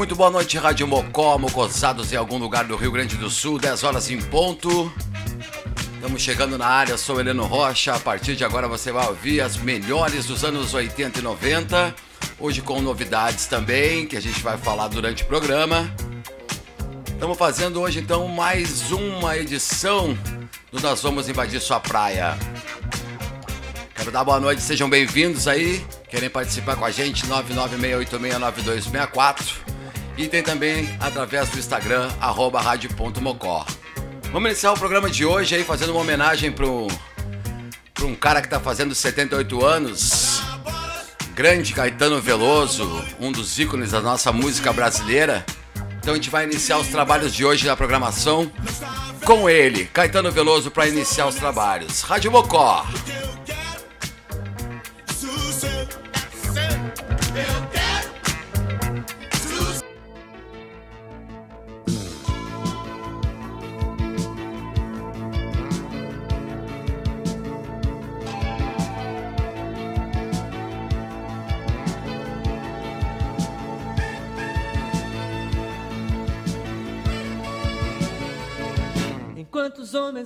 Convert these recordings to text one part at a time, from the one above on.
Muito boa noite, Rádio Mocó, mocosados em algum lugar do Rio Grande do Sul, 10 horas em ponto. Estamos chegando na área, sou Heleno Rocha. A partir de agora você vai ouvir as melhores dos anos 80 e 90. Hoje com novidades também, que a gente vai falar durante o programa. Estamos fazendo hoje então mais uma edição do Nós Vamos Invadir Sua Praia. Quero dar boa noite, sejam bem-vindos aí. Querem participar com a gente? 996869264. E tem também através do Instagram, arroba rádio.mocó. Vamos iniciar o programa de hoje aí fazendo uma homenagem para um cara que está fazendo 78 anos. Grande Caetano Veloso, um dos ícones da nossa música brasileira. Então a gente vai iniciar os trabalhos de hoje na programação com ele, Caetano Veloso, para iniciar os trabalhos. Rádio Mocó.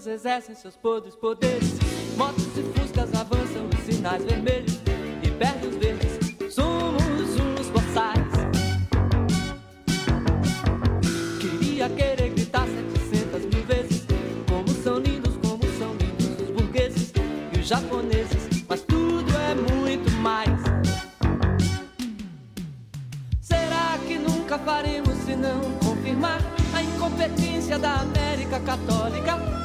Os homens exercem seus podres poderes. Motos e fuscas avançam os sinais vermelhos e perdem os verdes. Somos uns boçais. Queria querer gritar 700 mil vezes. Como são lindos, como são lindos os burgueses e os japoneses. Mas tudo é muito mais. Será que nunca faremos se não confirmar a incompetência da América Católica?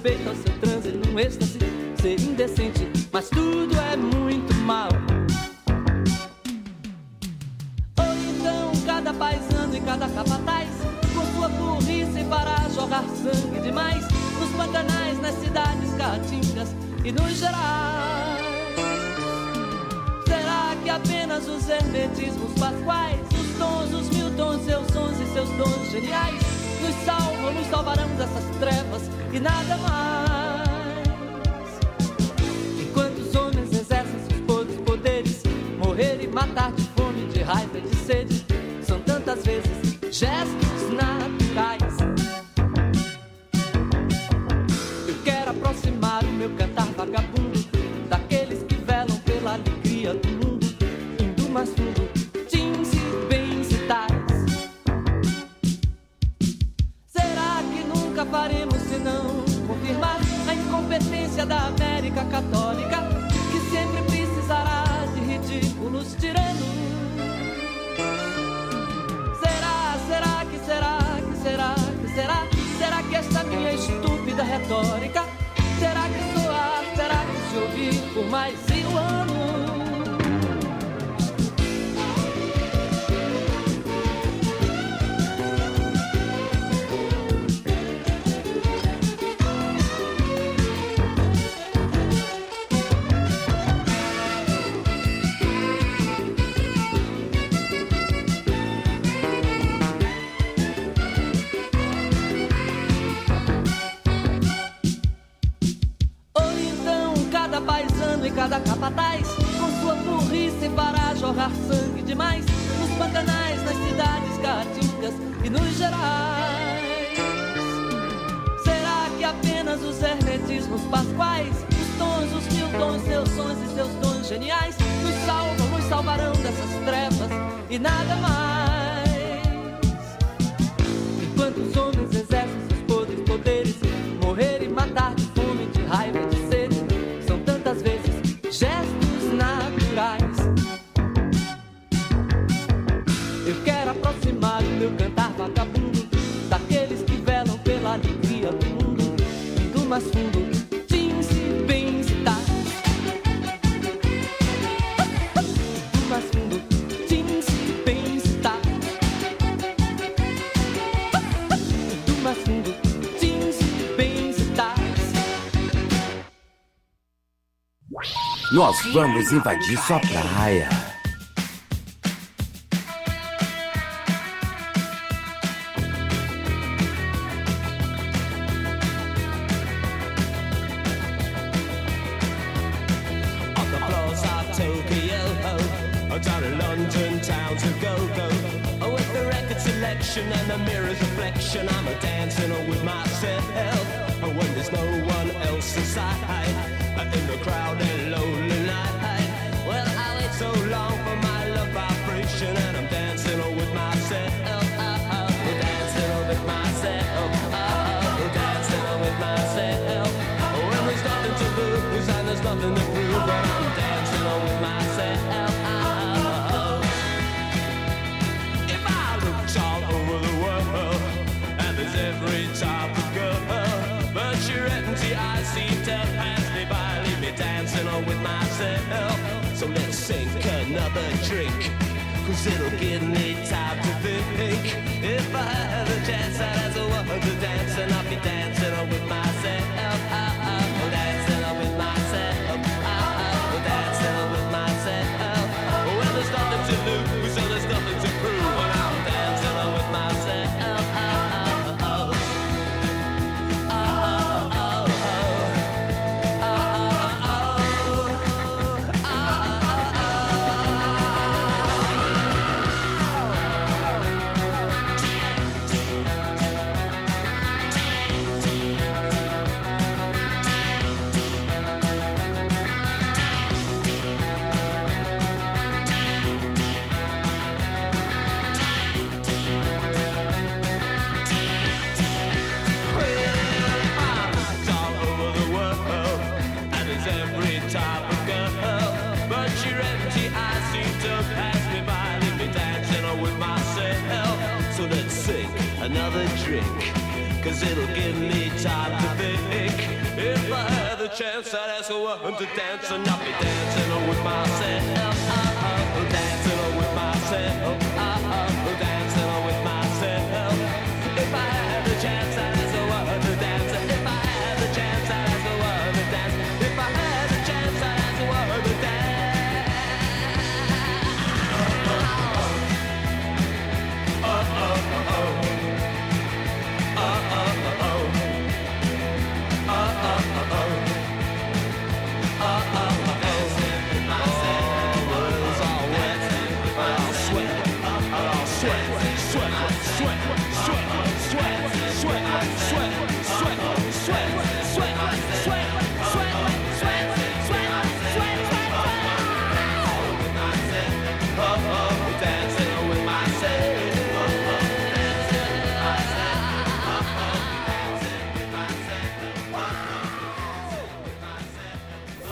respeito ao seu transe num êxtase, ser indecente, mas tudo é muito mal. Ou então cada paisano e cada capataz, com sua burrice para jogar sangue demais, nos pantanais, nas cidades caatingas e nos gerais. Será que apenas os hermetismos pasquais, os tons, os mil tons, seus sons e seus dons geniais, nos salvam, nos salvarão dessas trevas e nada mais? Enquanto os homens exercem seus podres poderes, morrer e matar de fome, de raiva de sede, são tantas vezes gestos naturais. A incompetência da América Católica, que sempre precisará de ridículos tiranos? Será, será que será, que será, que será? Será que esta minha estúpida retórica terá que soar, terá que se ouvir por mais mil anos? Nós vamos invadir sua praia.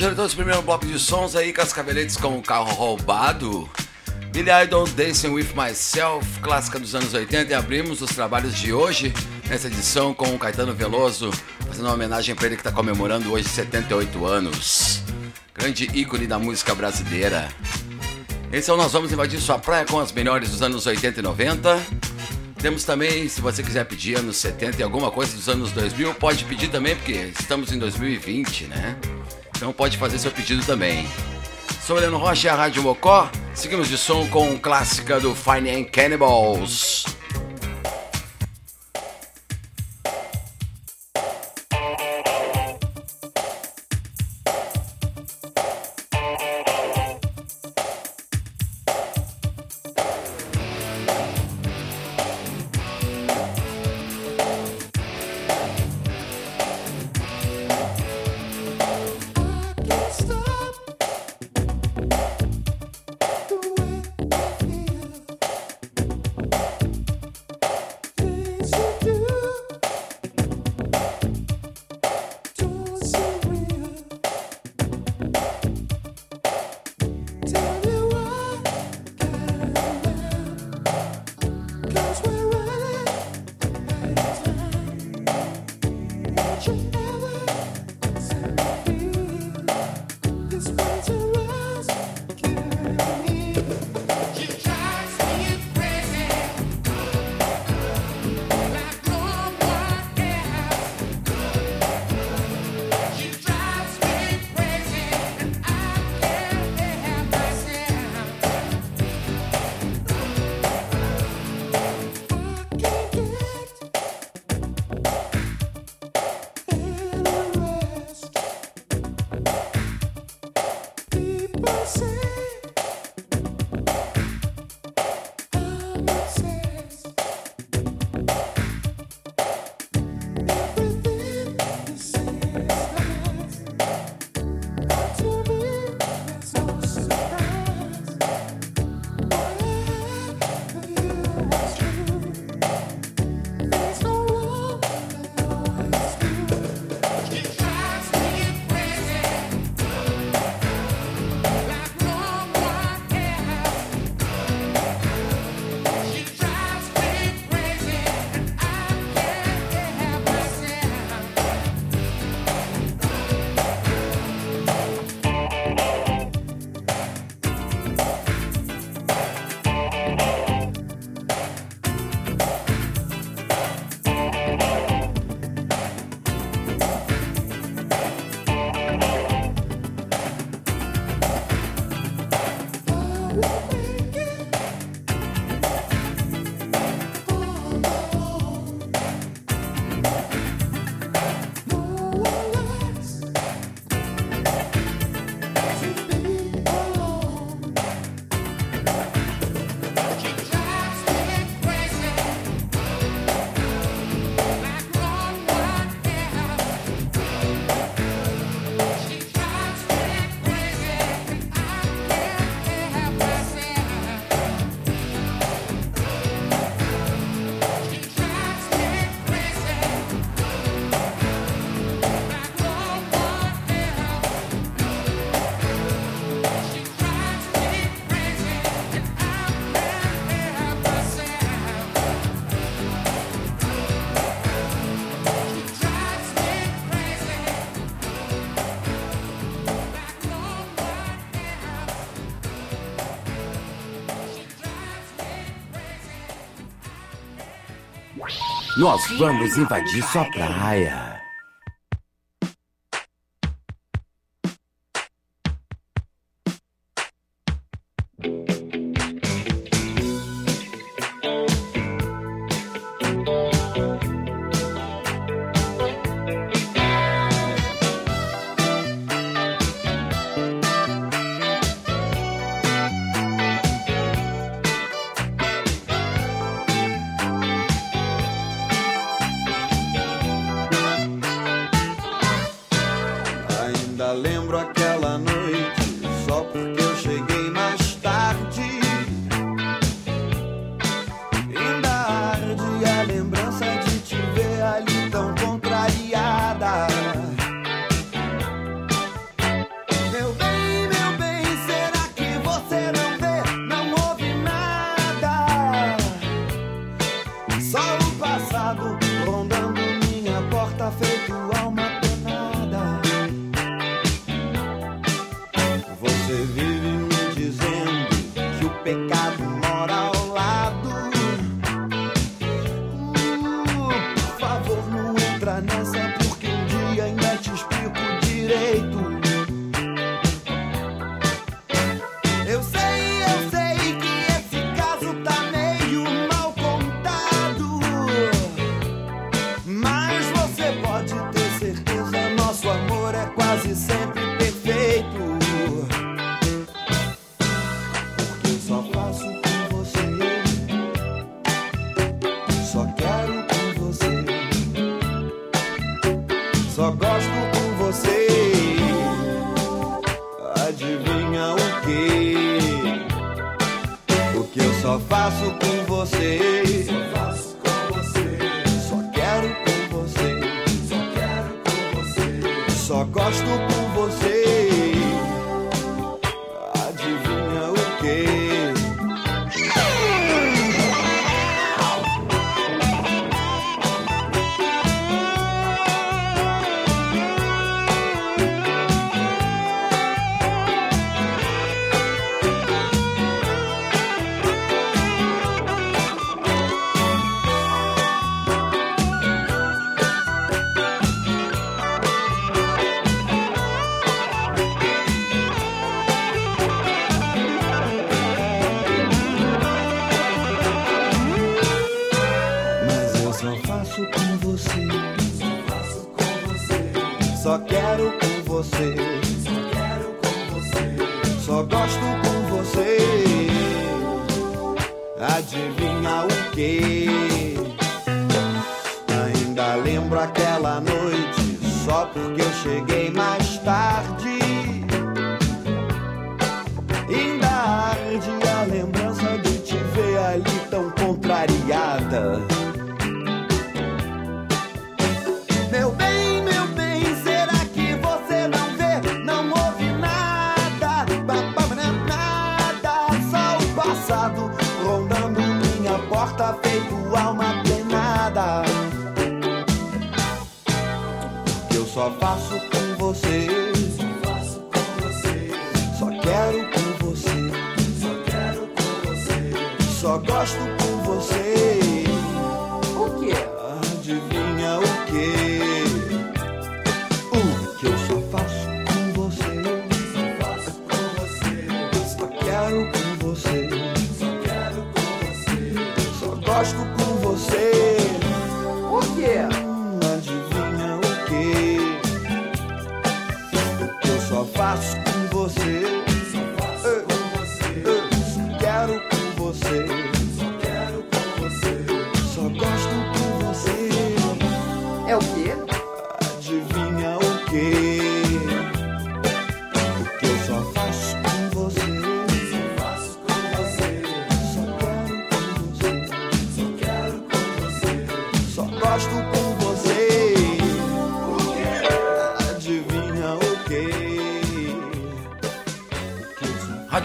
Fechando então esse primeiro bloco de sons aí, Cascaveletes com o carro roubado. Billy Idol, Dancing With Myself, clássica dos anos 80. E abrimos os trabalhos de hoje, nessa edição, com o Caetano Veloso, fazendo uma homenagem para ele que está comemorando hoje 78 anos. Grande ícone da música brasileira. Então nós vamos invadir sua praia com as melhores dos anos 80 e 90. Temos também, se você quiser pedir anos 70 e alguma coisa dos anos 2000, pode pedir também, porque estamos em 2020, né? Então pode fazer seu pedido também. Sou Heleno Rocha e a Rádio Mocó. Seguimos de som com clássica do Fine and Cannibals. Nós vamos invadir sua praia.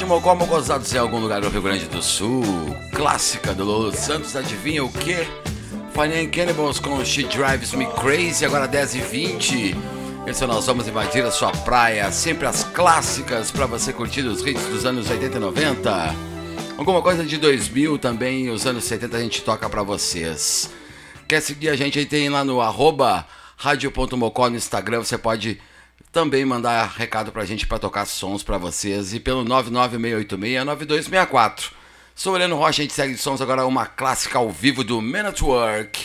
de Mocó, Mocosá do Céu, algum lugar do Rio Grande do Sul. Clássica do Lolo Santos, adivinha o quê? Fanny Cannibals com She Drives Me Crazy, agora 10h20. Esse é Nós Vamos Invadir a Sua Praia, sempre as clássicas para você curtir os hits dos anos 80 e 90. Alguma coisa de 2000 também, os anos 70 a gente toca para vocês. Quer seguir a gente aí? Tem lá no arroba no Instagram, você pode também mandar recado pra gente para tocar sons para vocês e pelo 996869264. Sou o Heleno Rocha, a gente segue de sons agora uma clássica ao vivo do Man at Work.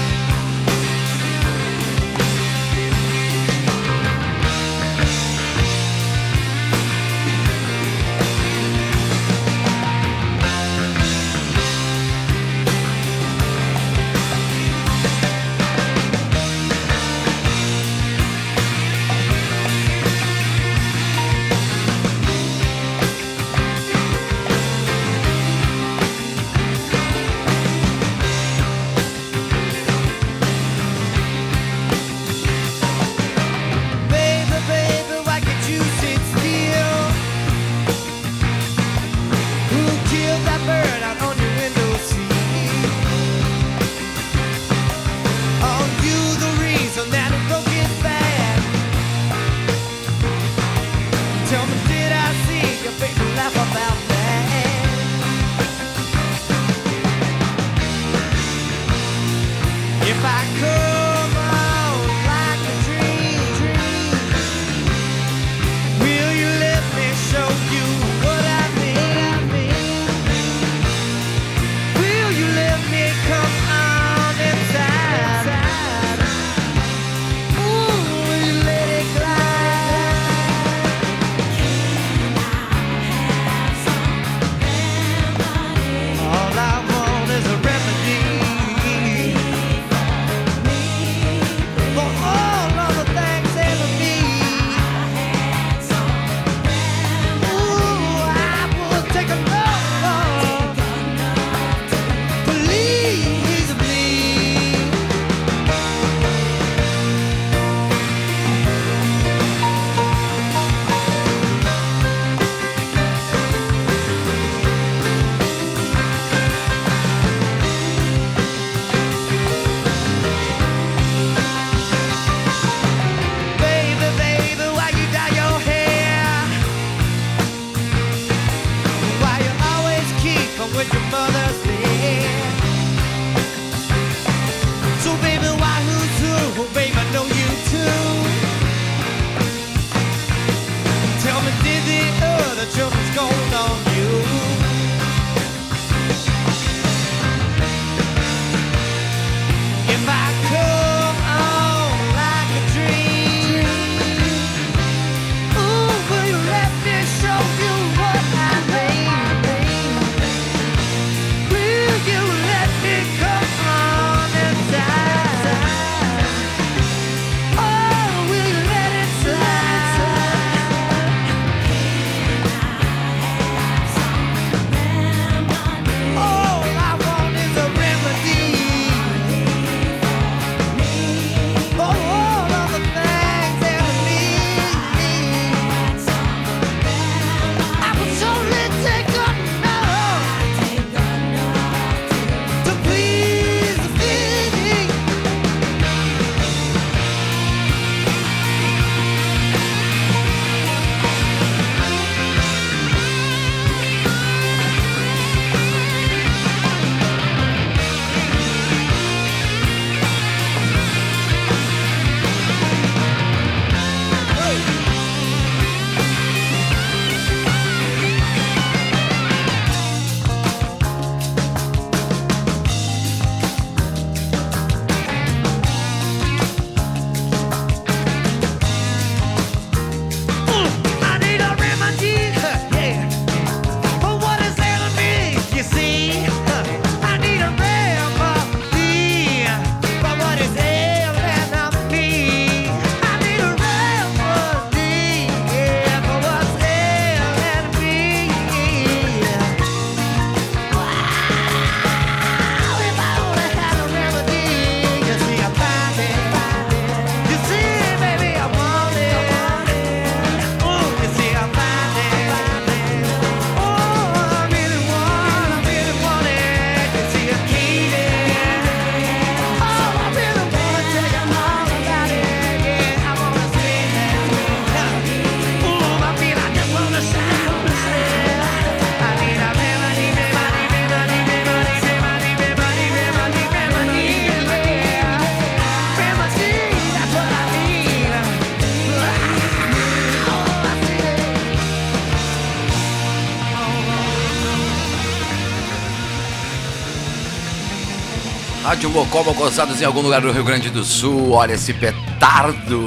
Rádio Mocó Gozados em algum lugar do Rio Grande do Sul. Olha esse petardo!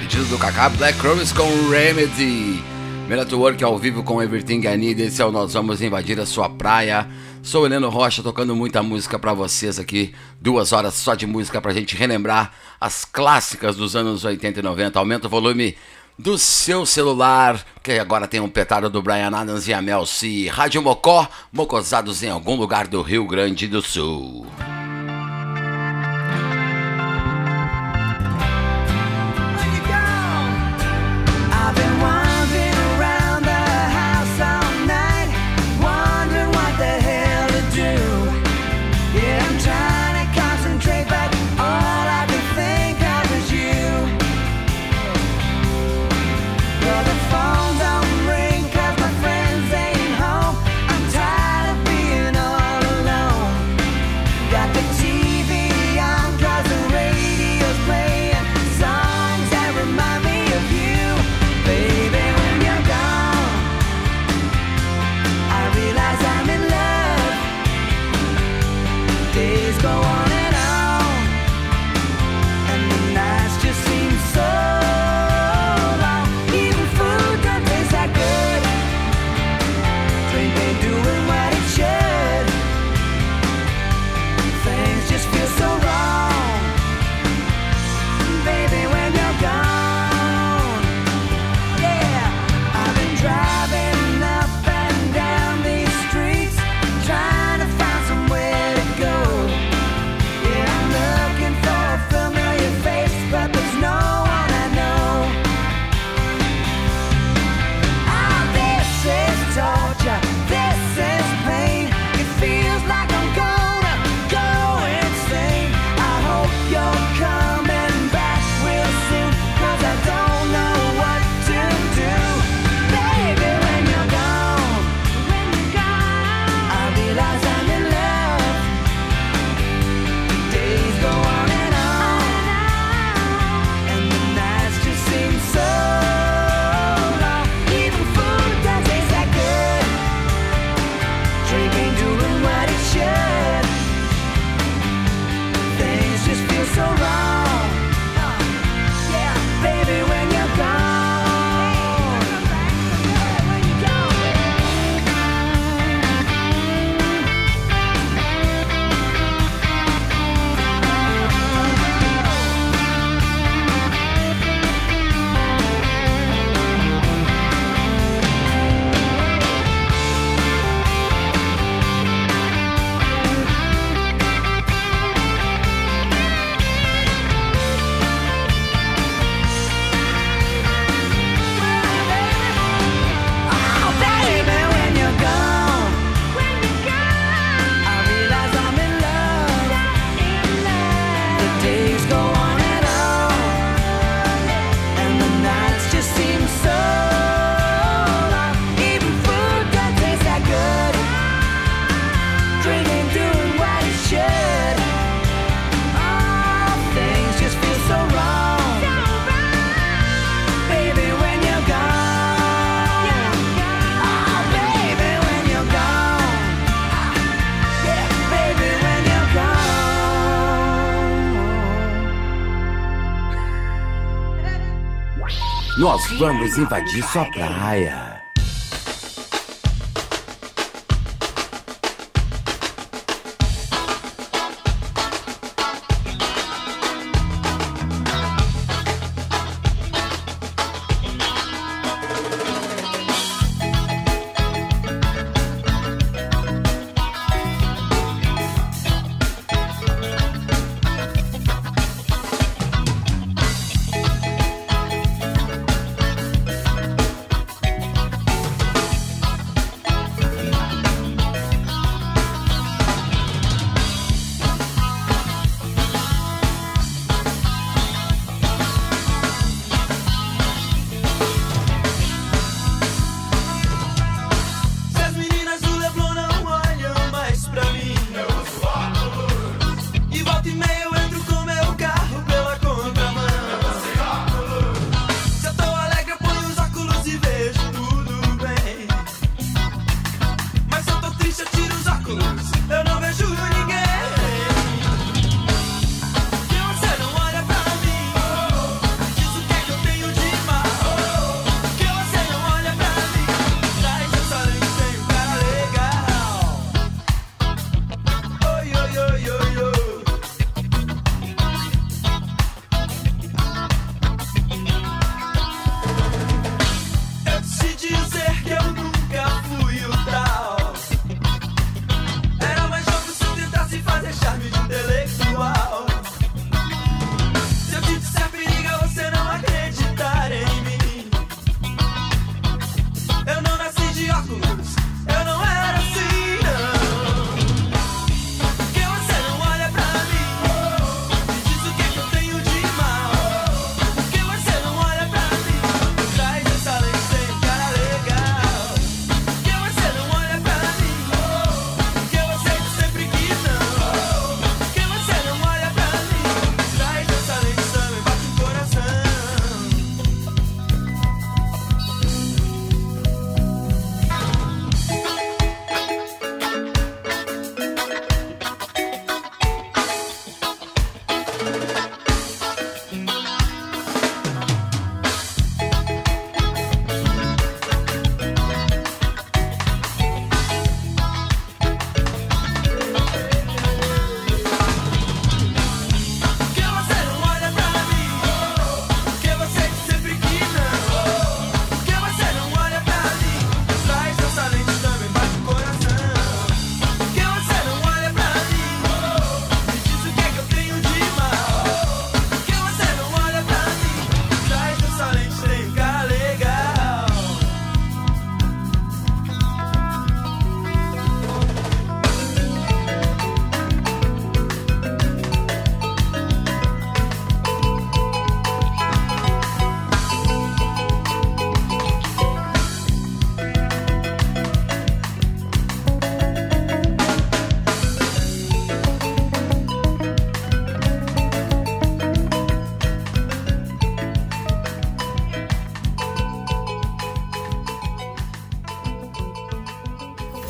Pedido do Kaká Black Chromes com Remedy. Miracle Work ao vivo com Everything I Need. Esse é o Nós Vamos Invadir a Sua Praia. Sou Heleno Rocha, tocando muita música para vocês aqui. Duas horas só de música pra gente relembrar as clássicas dos anos 80 e 90. Aumenta o volume do seu celular, que agora tem um petardo do Brian Adams e a Mel C. Rádio Mocó, mocosados em algum lugar do Rio Grande do Sul. Nós vamos invadir sua praia.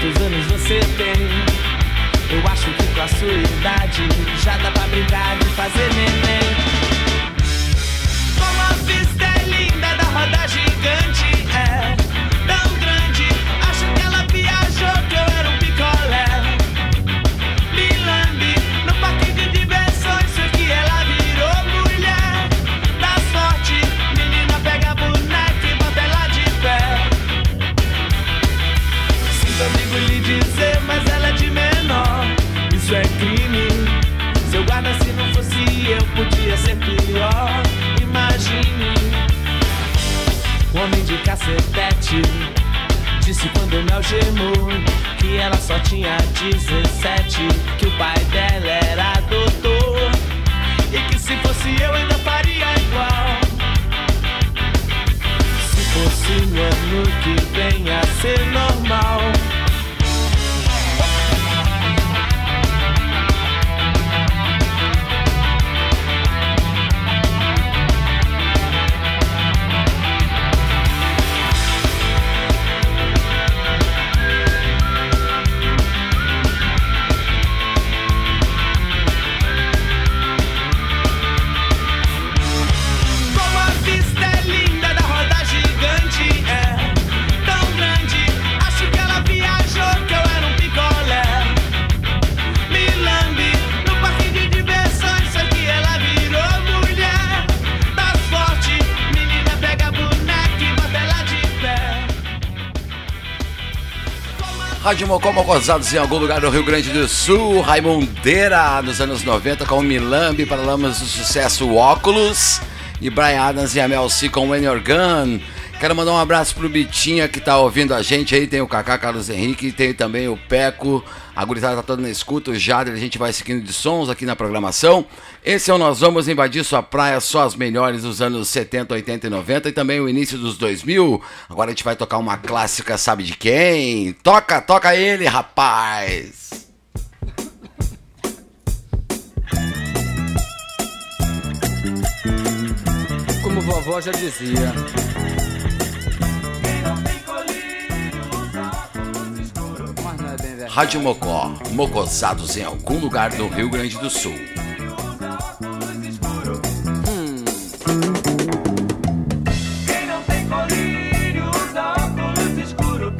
Quantos anos você tem? Eu acho que com a sua idade já dá pra brincar de fazer neném. Como a vista é linda da roda gigante. De cacetete. Disse quando me algemou que ela só tinha 17, que o pai dela era doutor e que se fosse eu ainda faria igual. Se fosse no ano que vem a ser normal. Rádio Mocó gozados em algum lugar do Rio Grande do Sul. Raimundeira nos anos 90 com Milambi, Paralamas do Sucesso Óculos. E Brian Adams e a Mel C com When You're Gone. Quero mandar um abraço pro Bitinha que tá ouvindo a gente aí. Tem o Kaká Carlos Henrique, tem também o Peco. A gurizada tá toda na escuta. O Jader, a gente vai seguindo de sons aqui na programação. Esse é o Nós Vamos Invadir Sua Praia, só as melhores dos anos 70, 80 e 90 e também o início dos 2000. Agora a gente vai tocar uma clássica, sabe de quem? Toca, toca ele, rapaz! Como vovó já dizia. Rádio Mocó, mocosados em algum lugar do Rio Grande do Sul.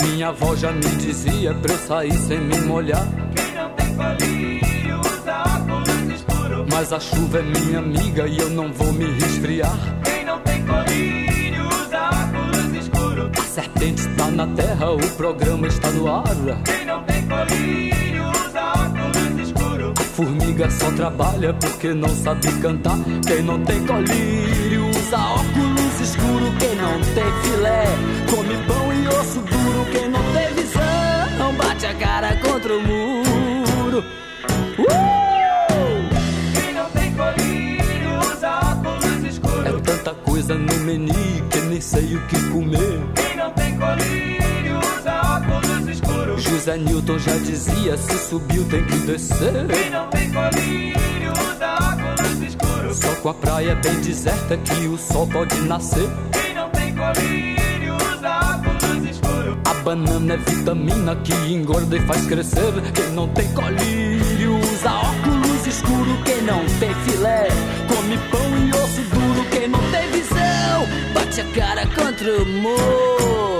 Minha avó já me dizia pra eu sair sem me molhar. Mas a chuva é minha amiga e eu não vou me resfriar. A serpente está na terra, o programa está no ar. A formiga só trabalha porque não sabe cantar. Quem não tem colírio usa óculos escuro. Quem não tem filé come pão e osso duro. Quem não tem visão bate a cara contra o muro. Uh! É tanta coisa no menu que nem sei o que comer. José Newton já dizia: se subiu tem que descer. Só com a praia bem deserta que o sol pode nascer. A banana é vitamina que engorda e faz crescer. Quem não tem colírio usa óculos escuro. Quem não tem filé come pão e osso duro. Quem não tem visão bate a cara contra o muro.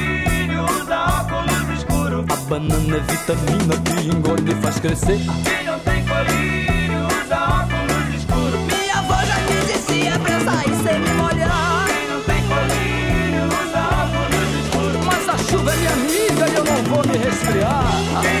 banana é vitamina que engorda e faz crescer. Minha avó já me dizia pra eu sair sem me molhar. Mas a chuva é minha amiga e eu não vou me resfriar. A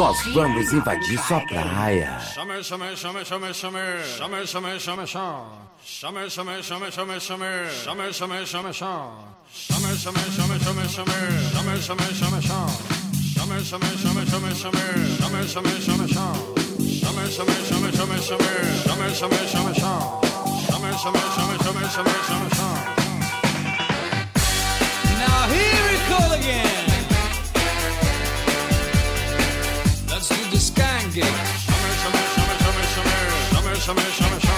Nós vamos invadir sua praia. Chama, Now here we go again. gang gig. Summer, summer, summer, summer, summer, summer, summer, summer.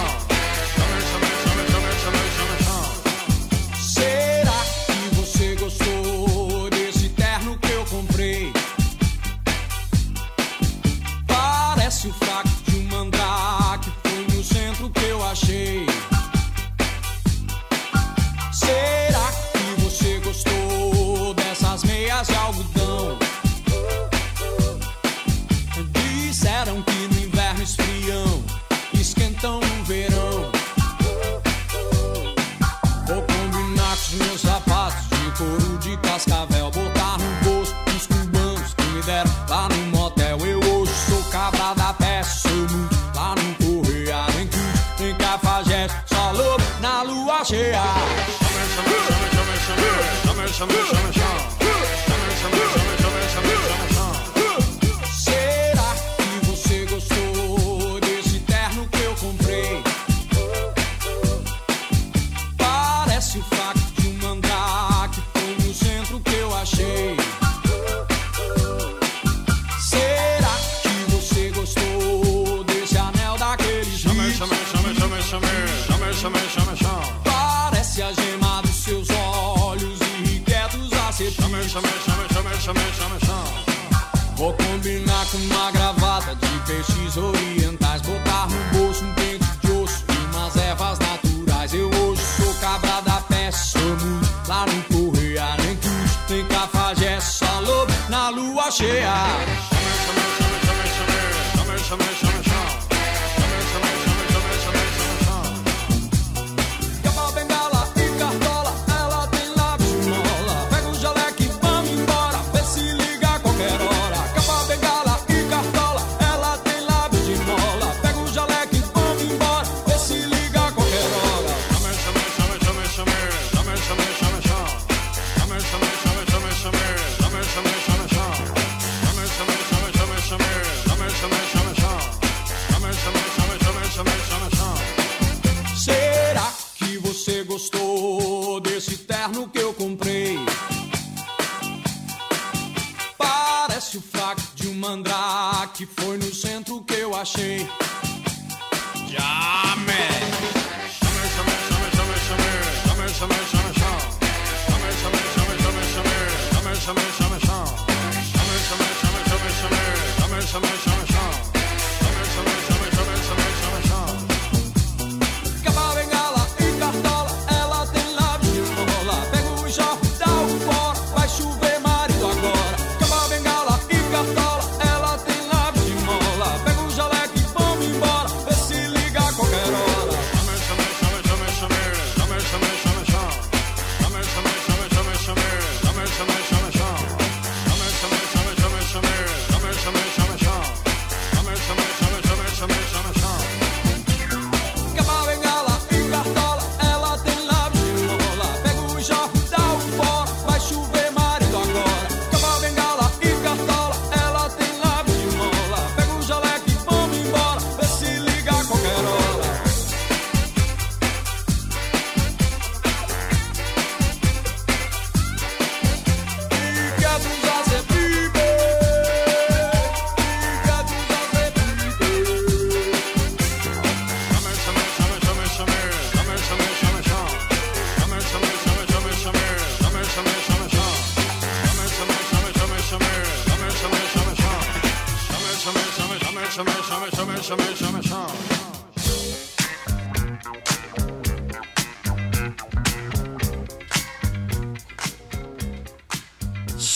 Yeah.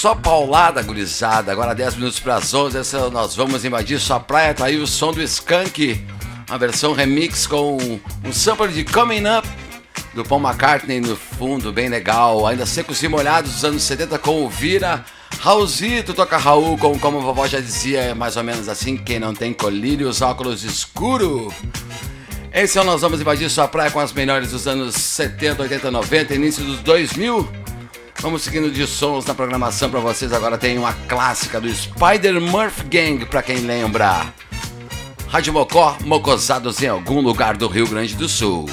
Só paulada, gurizada. Agora 10 minutos para as 11. Essa, nós vamos invadir sua praia. Tá aí o som do Skank. Uma versão remix com um sample de Coming Up do Paul McCartney no fundo, bem legal. Ainda secos e molhados dos anos 70 com o Vira. Raulzito toca Raul, com, como a vovó já dizia, é mais ou menos assim: quem não tem colírio, os óculos escuro. Esse é ano nós vamos invadir sua praia com as melhores dos anos 70, 80, 90, início dos 2000. Vamos seguindo de sons na programação para vocês. Agora tem uma clássica do Spider Murph Gang, para quem lembra. Rádio Mocó, Mocosados em algum lugar do Rio Grande do Sul.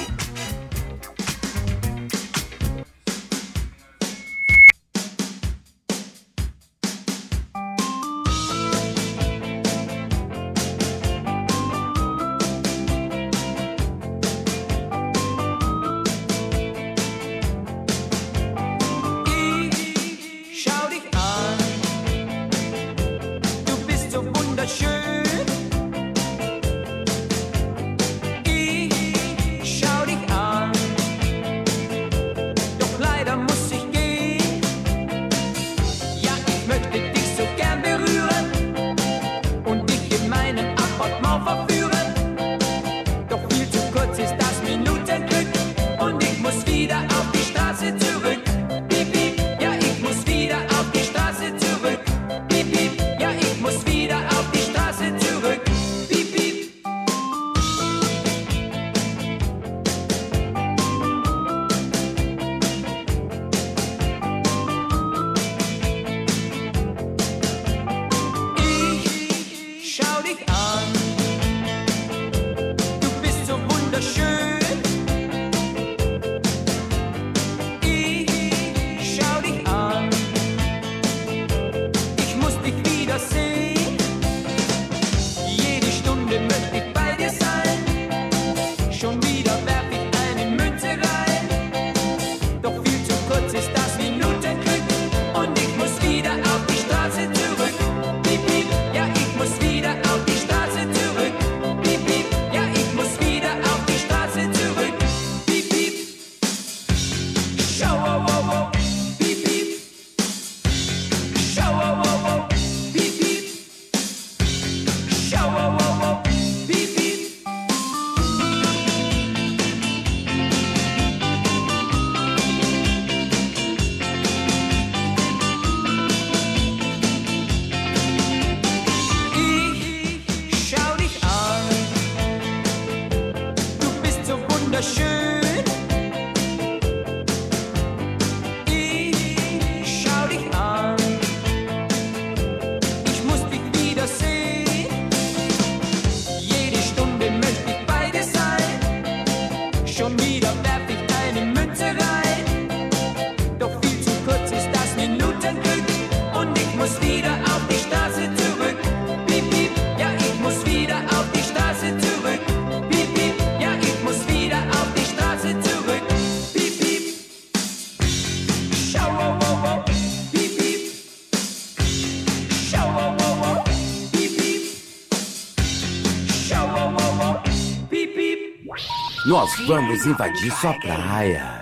Nós vamos invadir sua praia.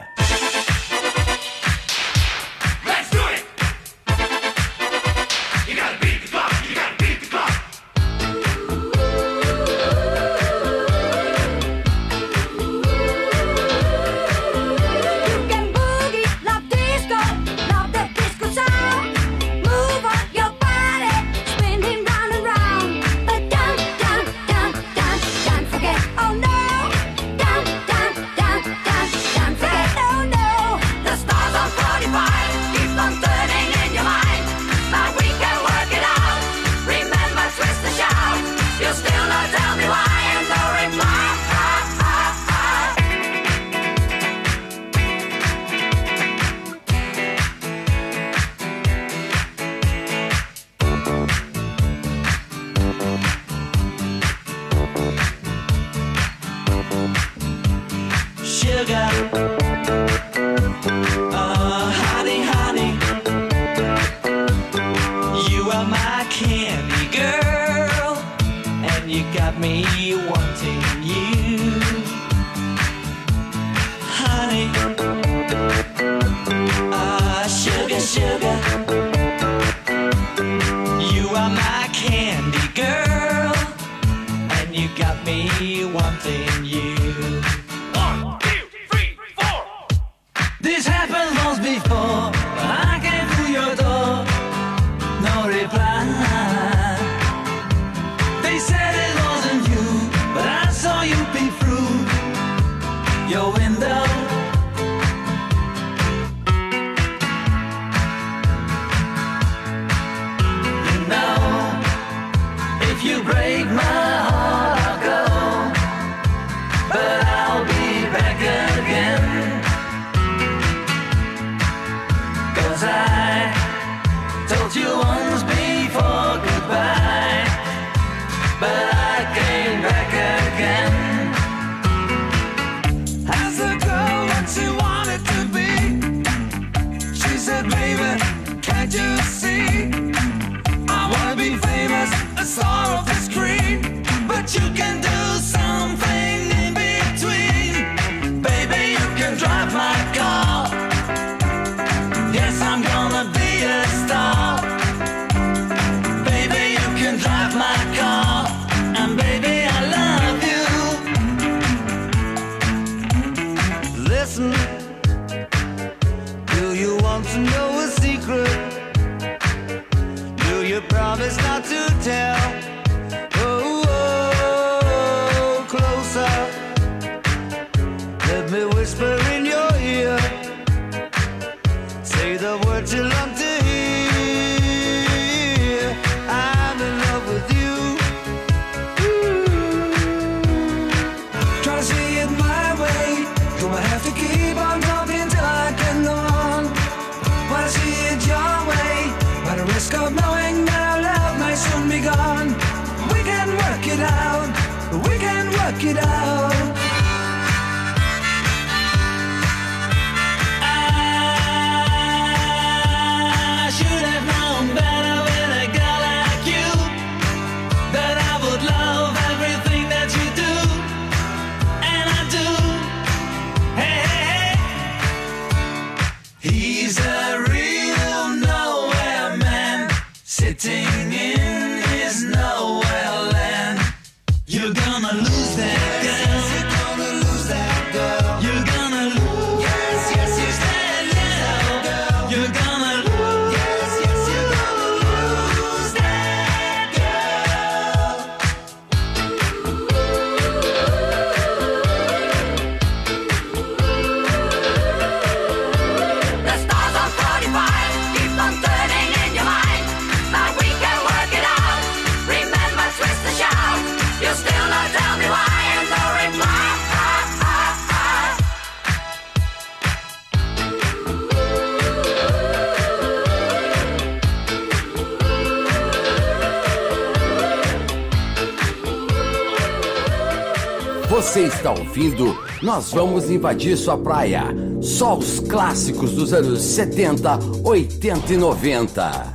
ouvindo, nós vamos invadir sua praia. Só os clássicos dos anos 70, 80 e 90.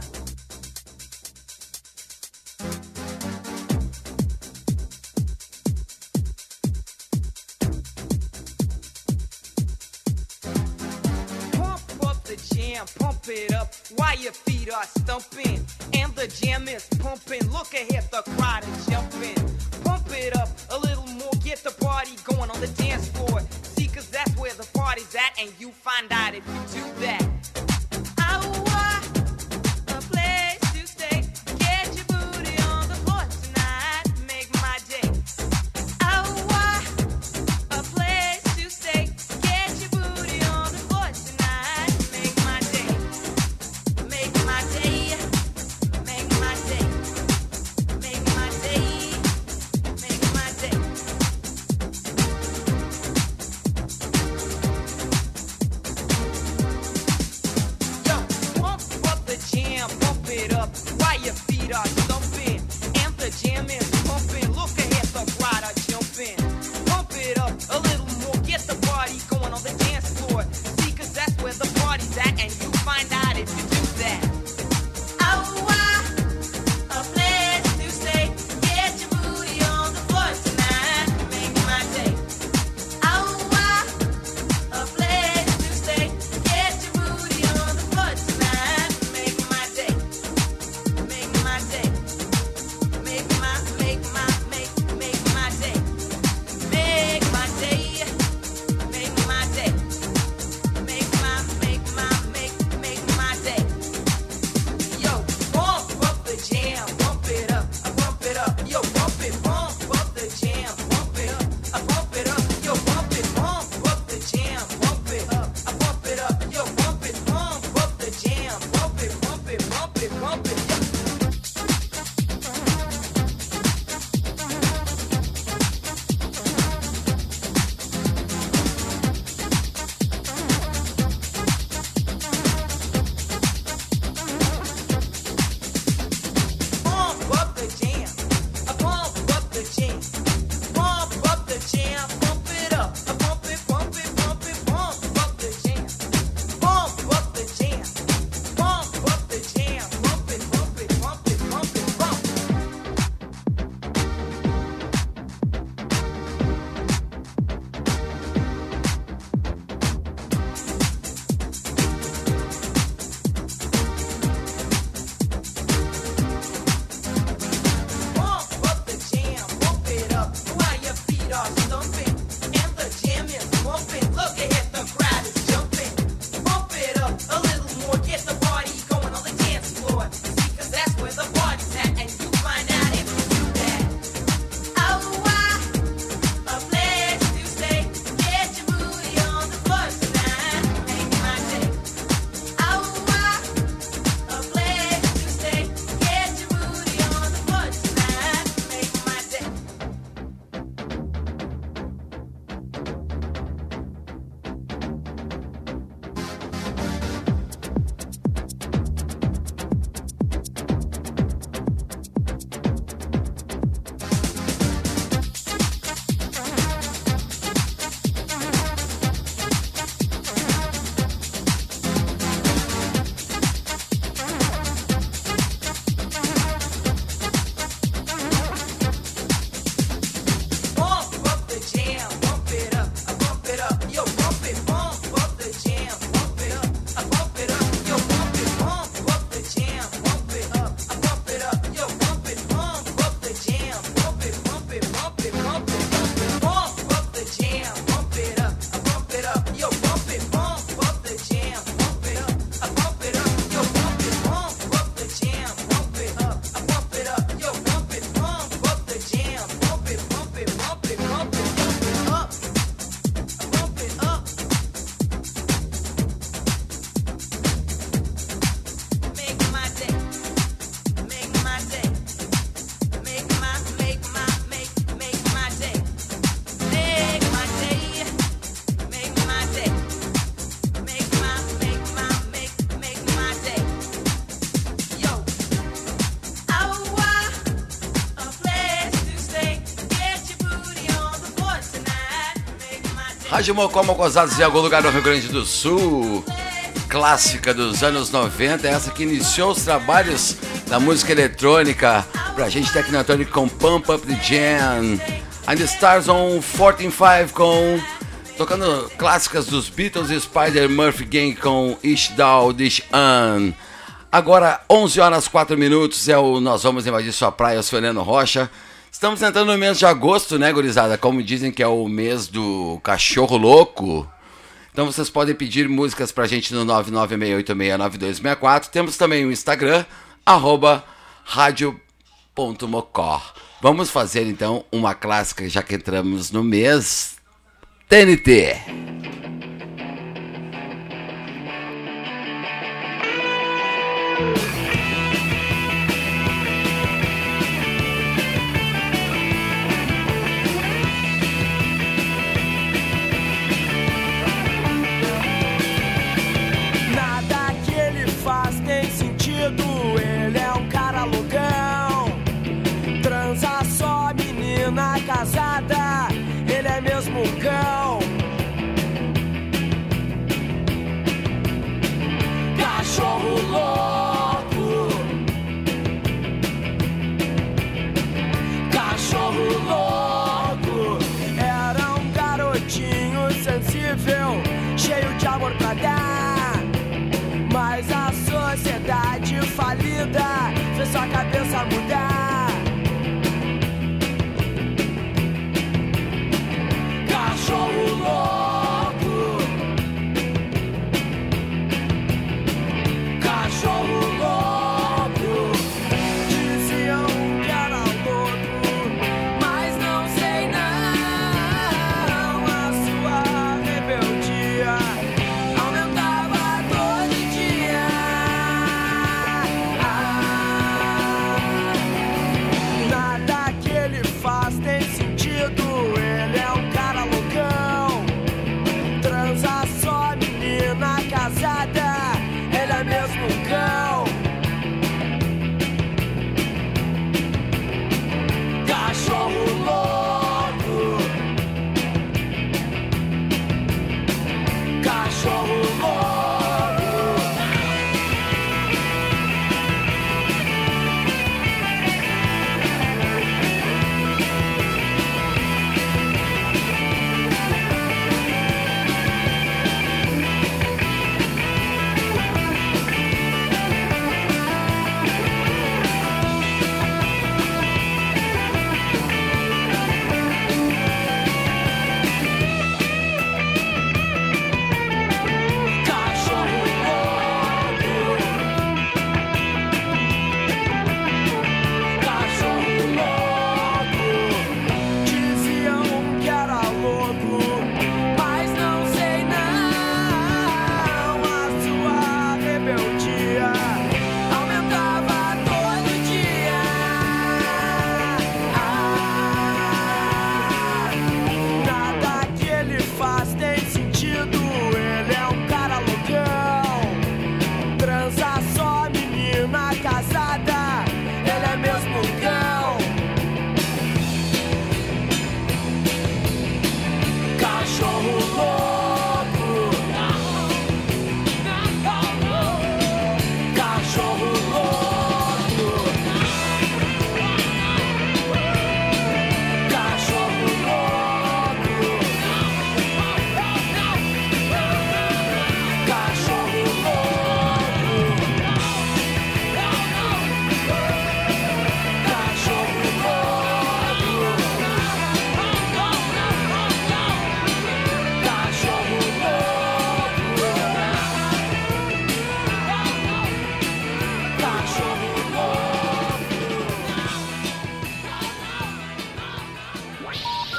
de Mocó, Mocosados de algum lugar no Rio Grande do Sul. Clássica dos anos 90, essa que iniciou os trabalhos da música eletrônica pra gente Tecnatonic com Pump Up the Jam. And the Stars on 145 com... Tocando clássicas dos Beatles e Spider Murphy Gang com Ish Down Dish An. Agora, 11 horas 4 minutos, é o Nós Vamos Invadir Sua Praia, eu sou Rocha. Estamos entrando no mês de agosto, né, gurizada? Como dizem que é o mês do cachorro louco. Então vocês podem pedir músicas pra gente no 996869264. Temos também o Instagram, arroba Vamos fazer então uma clássica, já que entramos no mês. TNT. Sua cabeça muito.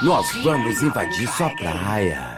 Nós vamos invadir sua praia.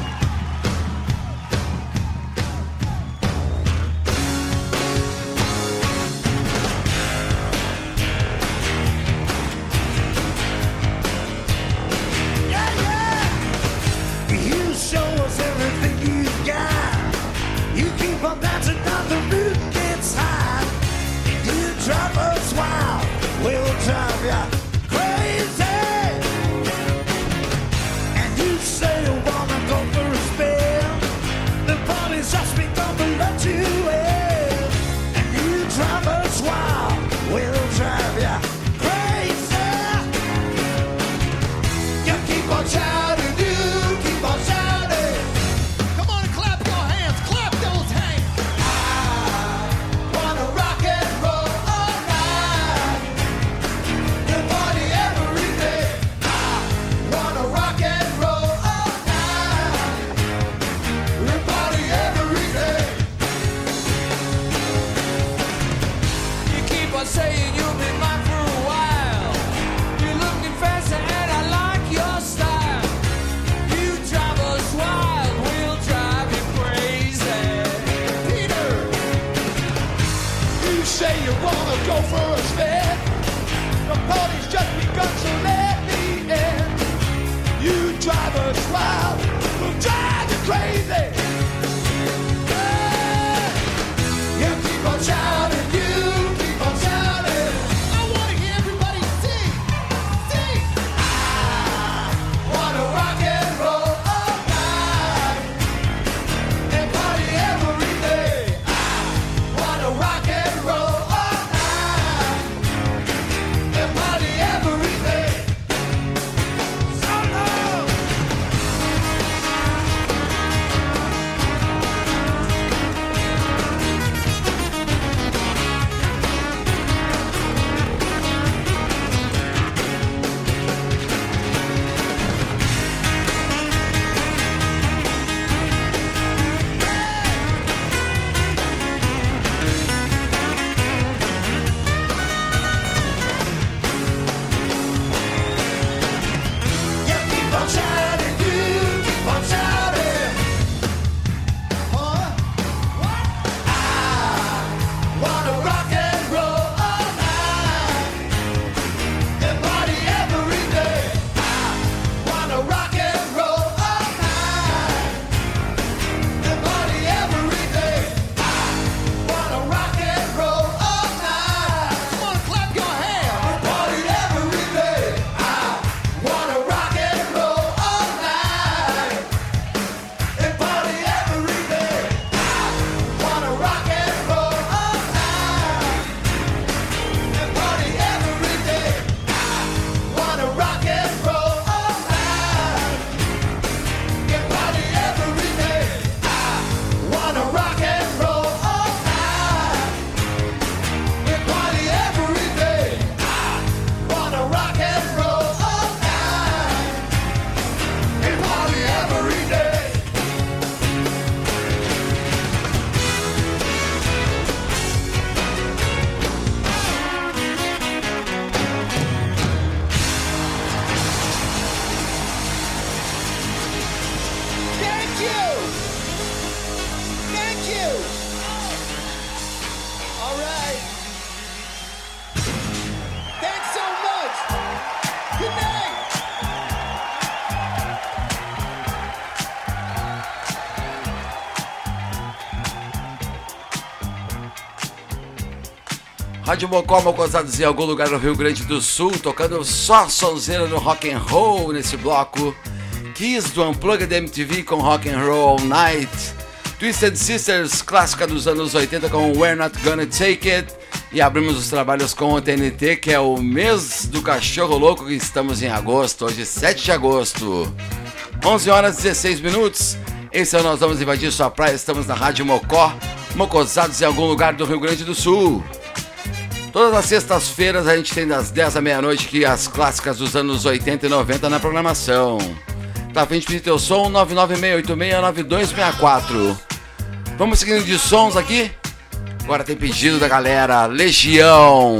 Rádio Mocó, Mocosados em algum lugar no Rio Grande do Sul, tocando só sonzeira no rock and roll nesse bloco. Kiss do Unplugged MTV com Rock and Roll All Night. Twisted Sisters, clássica dos anos 80 com We're Not Gonna Take It. E abrimos os trabalhos com o TNT, que é o mês do cachorro louco que estamos em agosto, hoje 7 de agosto. 11 horas e 16 minutos. Esse é ano nós vamos invadir sua praia, estamos na Rádio Mocó, Mocosados em algum lugar do Rio Grande do Sul. Todas as sextas-feiras a gente tem das 10 à meia-noite que é as clássicas dos anos 80 e 90 na programação. Tá frente pedir teu som 996869264. Vamos seguindo de sons aqui? Agora tem pedido da galera Legião.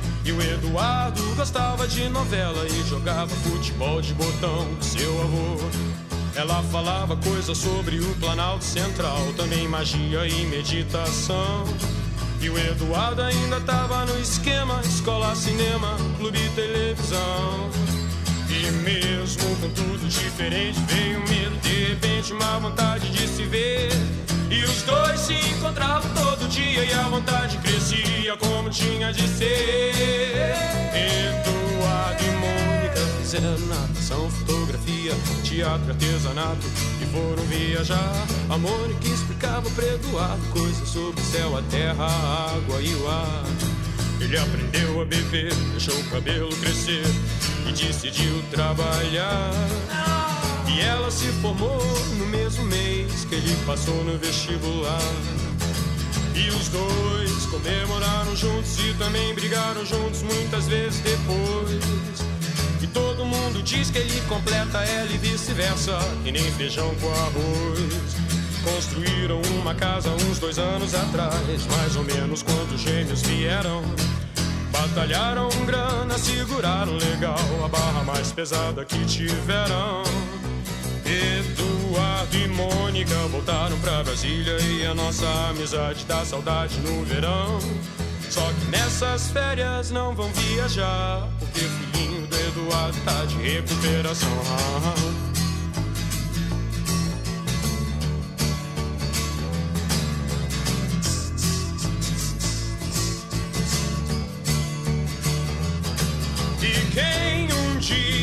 E o Eduardo gostava de novela e jogava futebol de botão com seu avô. Ela falava coisas sobre o Planalto Central, também magia e meditação. E o Eduardo ainda tava no esquema: escola, cinema, clube televisão. E mesmo com tudo diferente, veio um medo, de repente, uma vontade de se ver. E os dois se encontravam todo dia e a vontade crescia como tinha de ser. Eduardo e Mônica fizeram natação, fotografia, teatro, artesanato e foram viajar. A Mônica explicava pra Eduardo coisas sobre o céu, a terra, a água e o ar. Ele aprendeu a beber, deixou o cabelo crescer e decidiu trabalhar. E ela se formou no mesmo mês que ele passou no vestibular. E os dois comemoraram juntos e também brigaram juntos muitas vezes depois. E todo mundo diz que ele completa ela e vice-versa, e nem feijão com arroz. Construíram uma casa uns dois anos atrás, mais ou menos quando os gêmeos vieram. Batalharam grana, seguraram legal a barra mais pesada que tiveram. Eduardo e Mônica voltaram pra Brasília e a nossa amizade dá saudade no verão. Só que nessas férias não vão viajar, porque o filhinho do Eduardo tá de recuperação.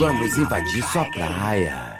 Vamos invadir sua praia.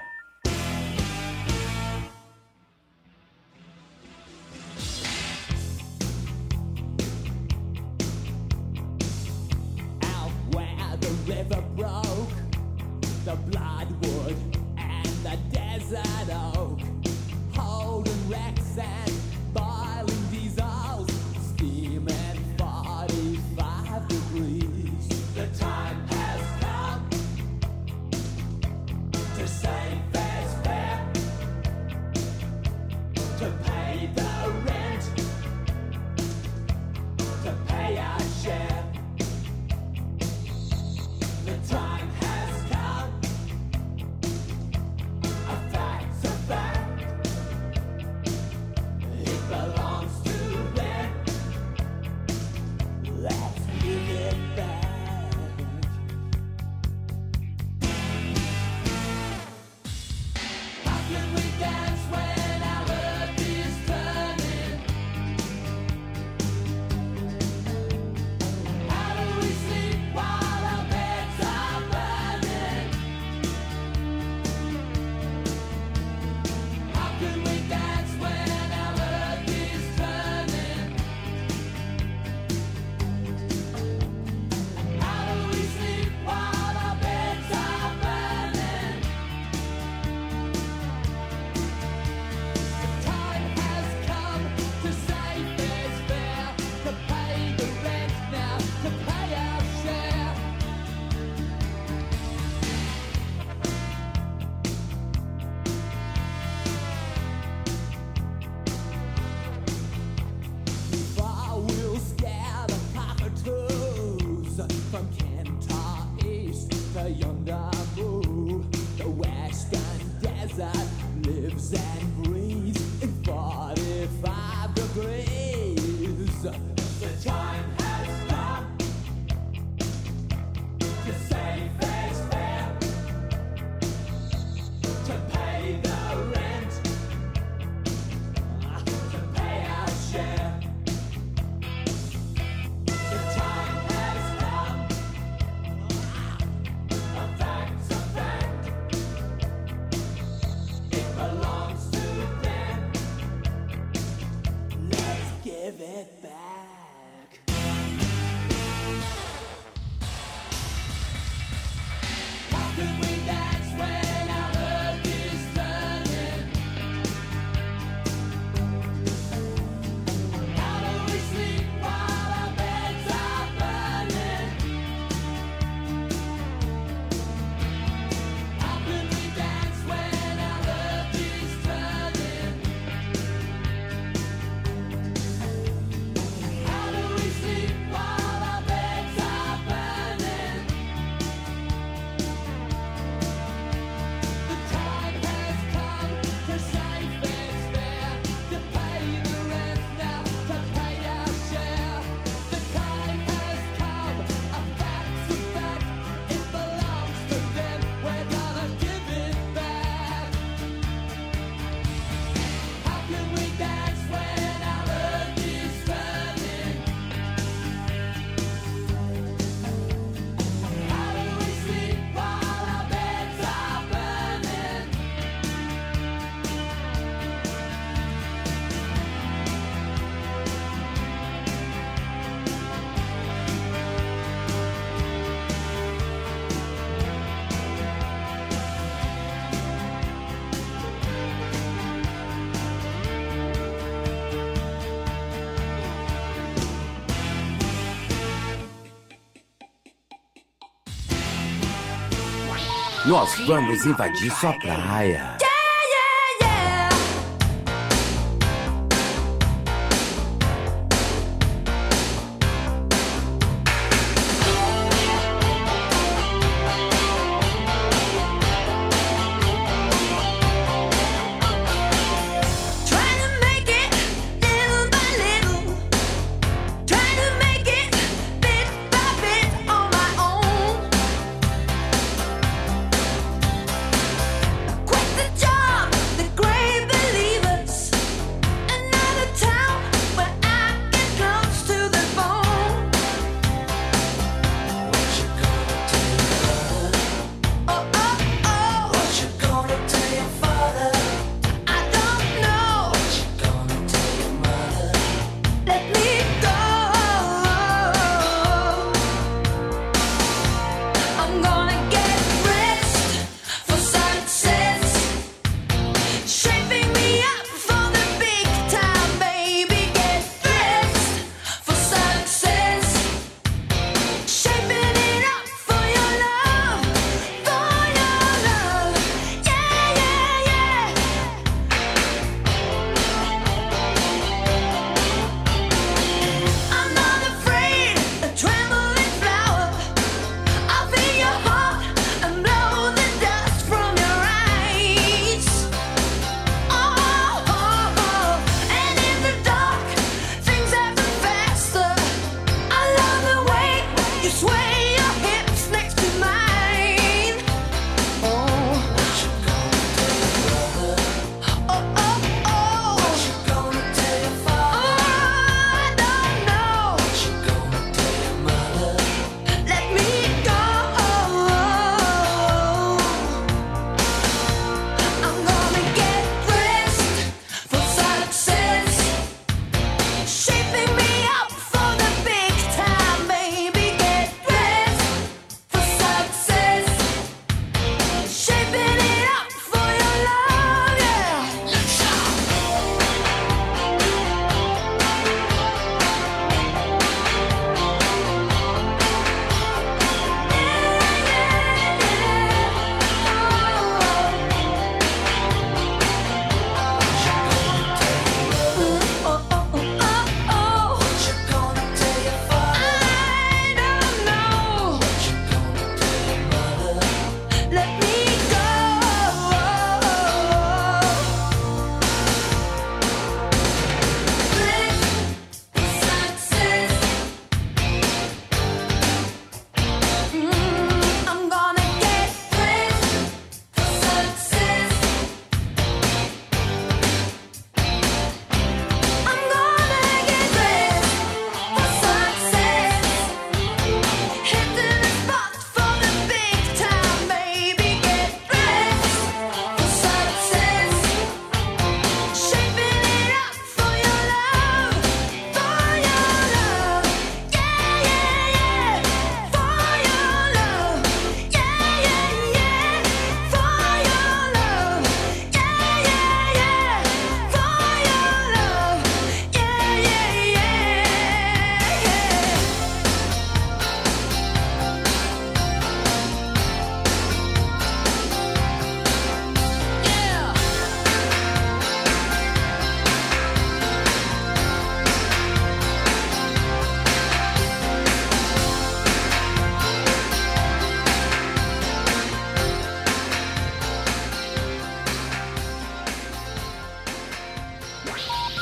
Nós vamos invadir sua praia.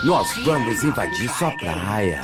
Nós vamos invadir sua praia.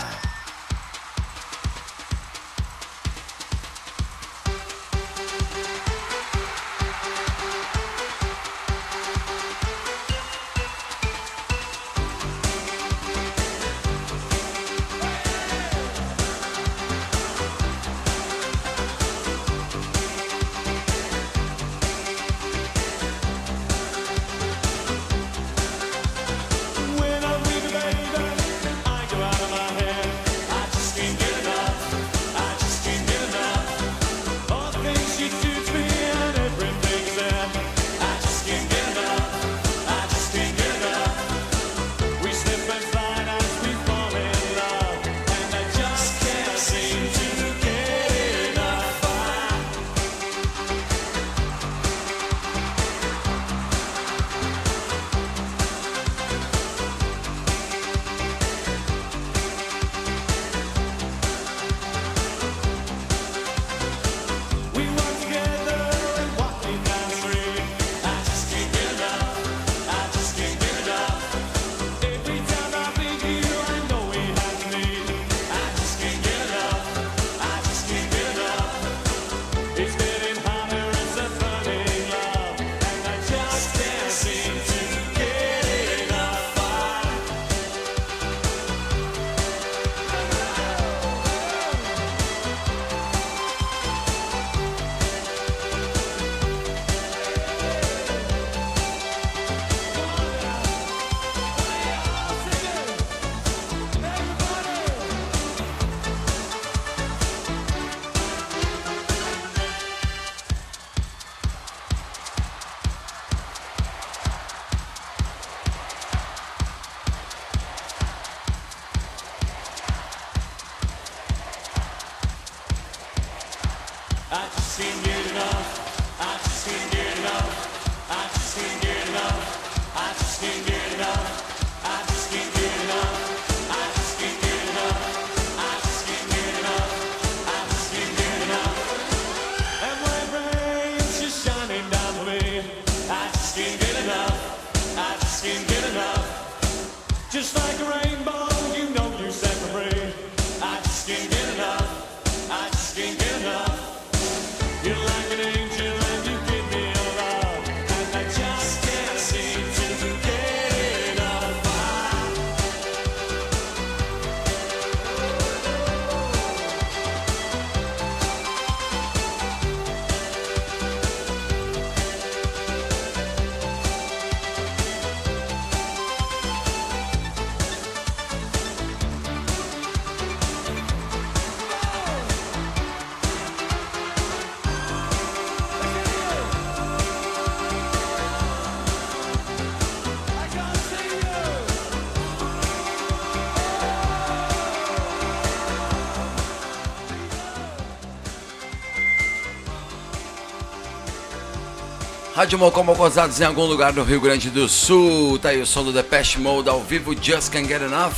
Rádio Mocomo Gozados em algum lugar do Rio Grande do Sul. Tá aí o som do Pest Mode ao vivo, Just Can't Get Enough.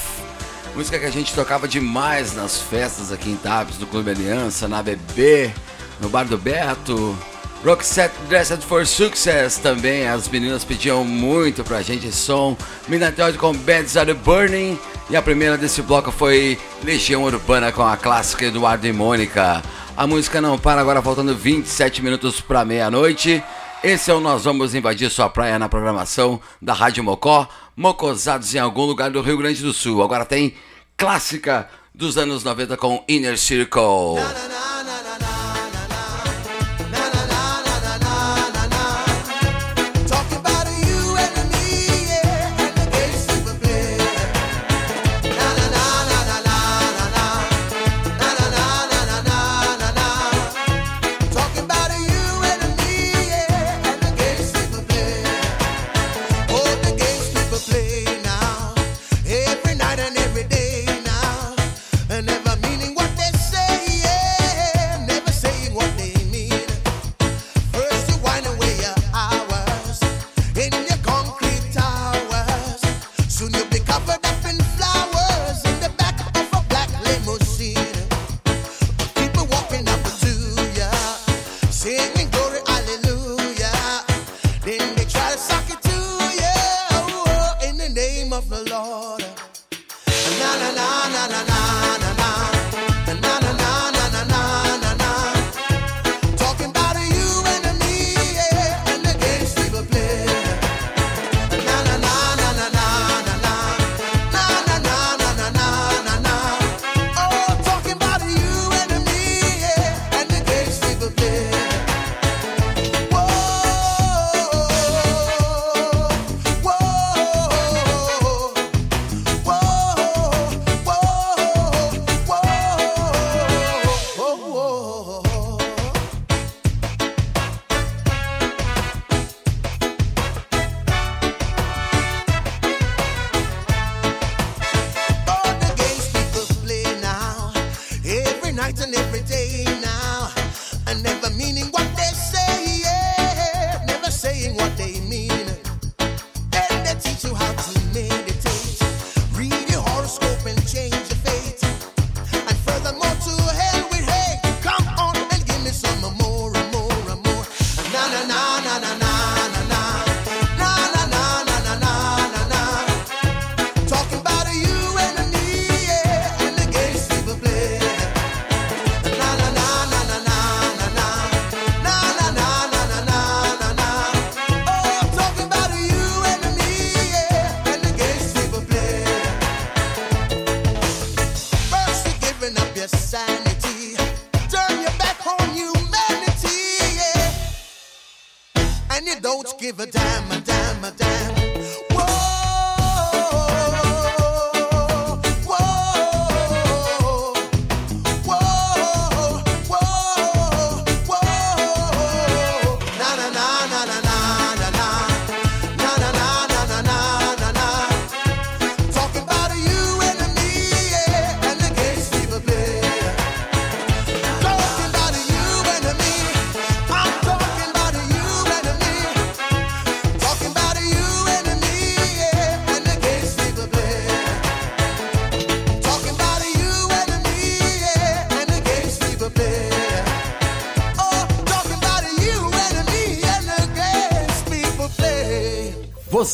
Música que a gente tocava demais nas festas aqui em Tabs, no Clube Aliança, na BB, no Bar do Beto. Set Dressed for Success também. As meninas pediam muito pra gente esse som. Minatel com Bad Are Burning. E a primeira desse bloco foi Legião Urbana com a clássica Eduardo e Mônica. A música não para agora, faltando 27 minutos para meia-noite. Esse é o Nós Vamos Invadir Sua Praia na programação da Rádio Mocó, mocosados em algum lugar do Rio Grande do Sul. Agora tem clássica dos anos 90 com Inner Circle.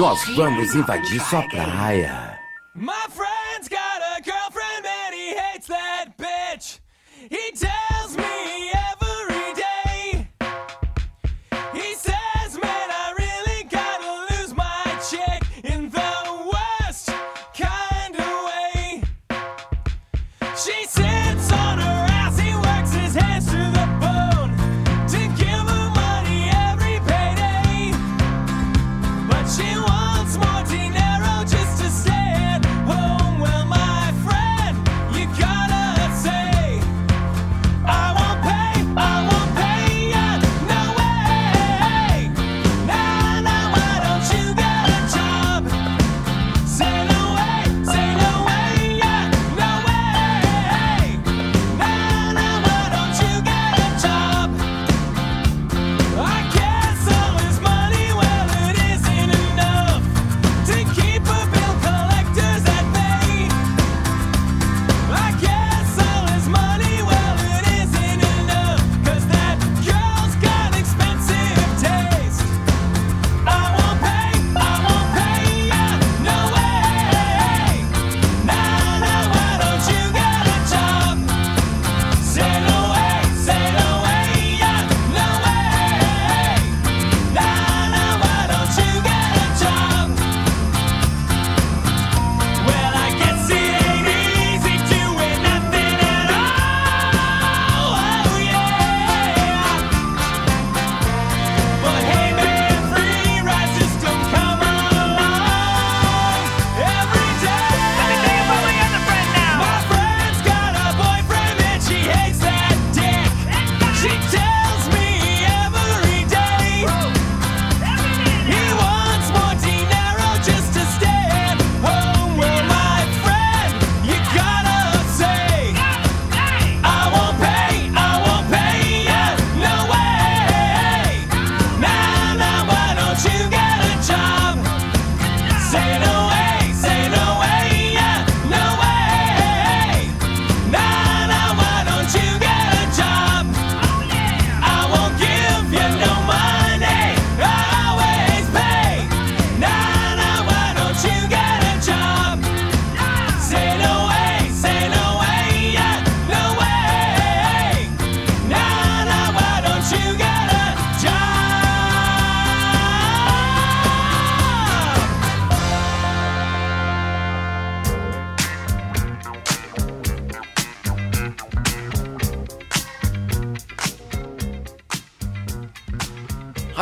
Nós vamos invadir sua praia.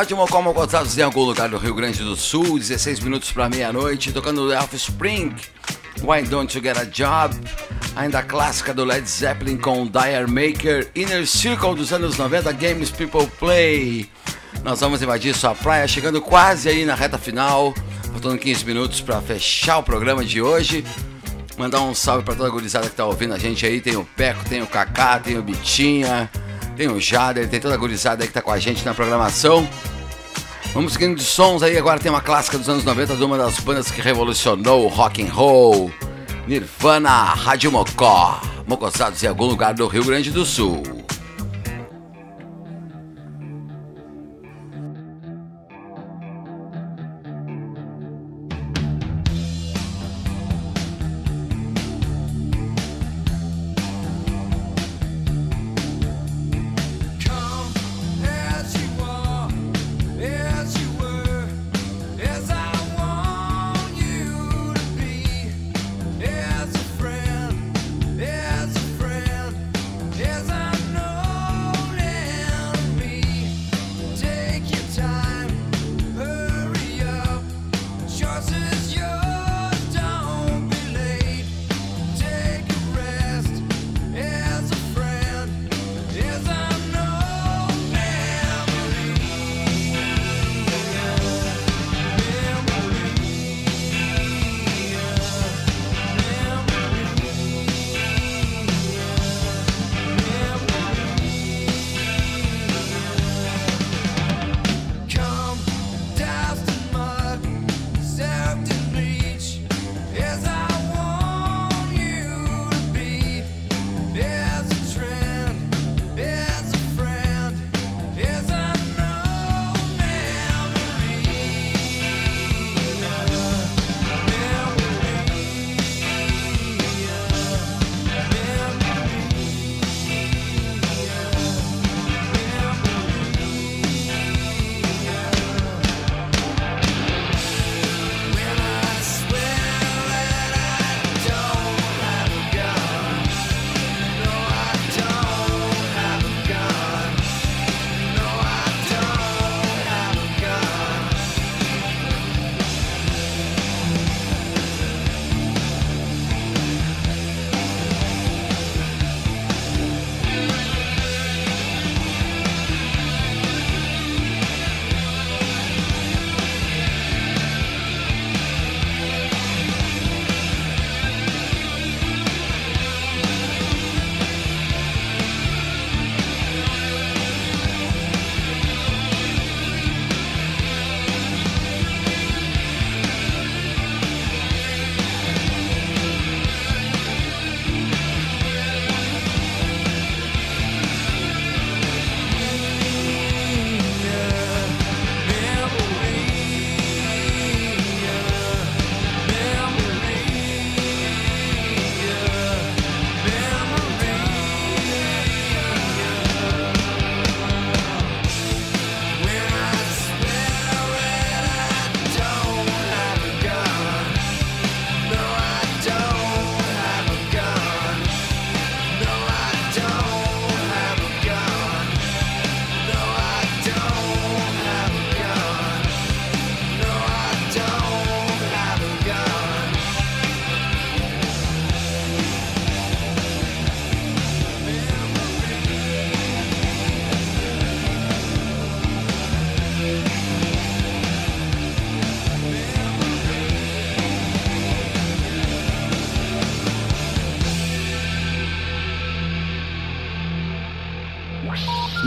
Ótimo como Gonçalves em algum lugar do Rio Grande do Sul, 16 minutos para meia-noite, tocando Elf Spring, Why Don't You Get a Job, ainda a clássica do Led Zeppelin com Dire Maker, Inner Circle dos anos 90, Games People Play. Nós vamos invadir sua praia, chegando quase aí na reta final, faltando 15 minutos para fechar o programa de hoje. Mandar um salve para toda a gurizada que tá ouvindo a gente aí, tem o Peco, tem o Kaká, tem o Bitinha, tem o Jader, tem toda a gurizada aí que tá com a gente na programação. Vamos seguindo de sons aí, agora tem uma clássica dos anos 90 de uma das bandas que revolucionou o rock and roll. Nirvana Rádio Mocó, mocosados em algum lugar do Rio Grande do Sul.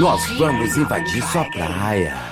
Nós vamos invadir sua praia.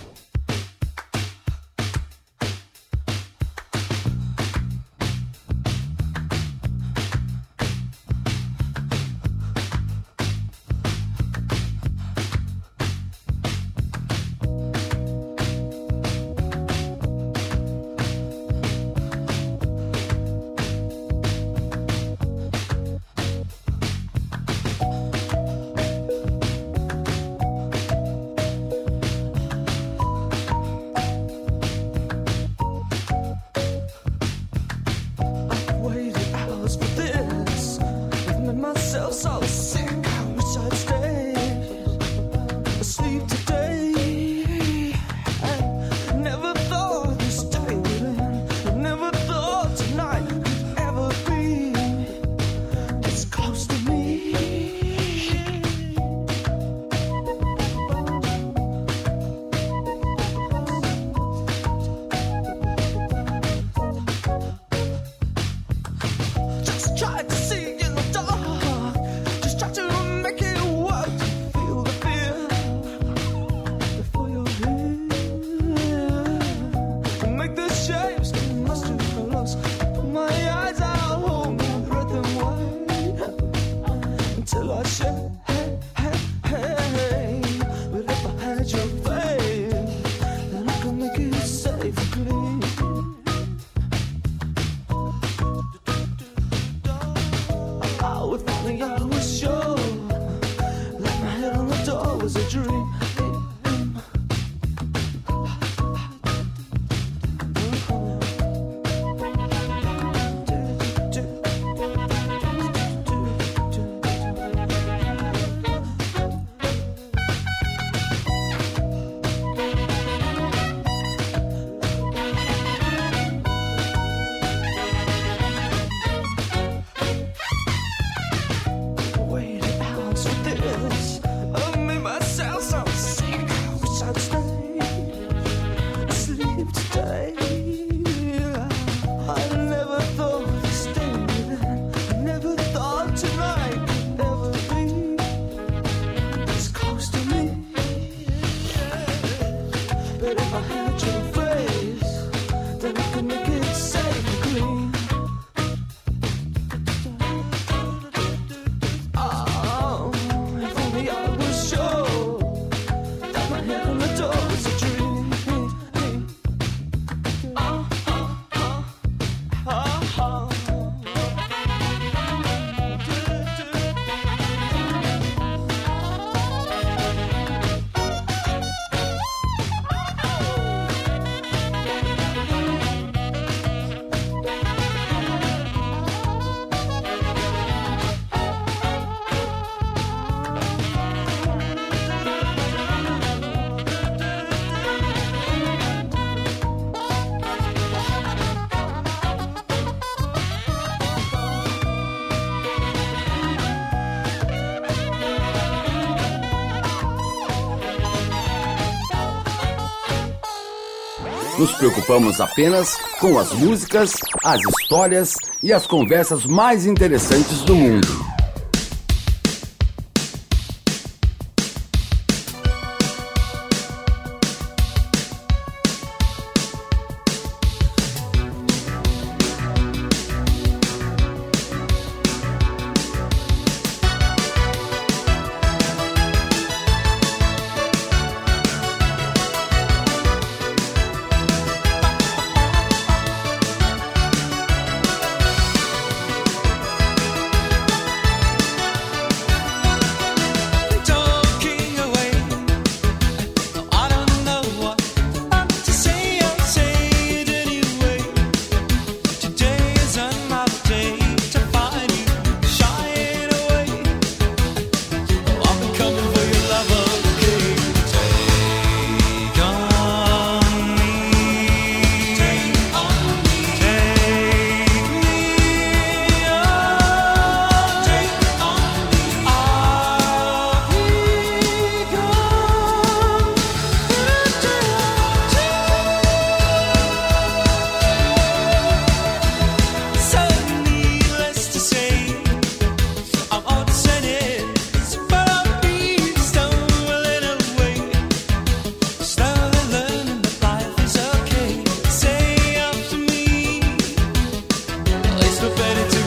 preocupamos apenas com as músicas, as histórias e as conversas mais interessantes do mundo. so better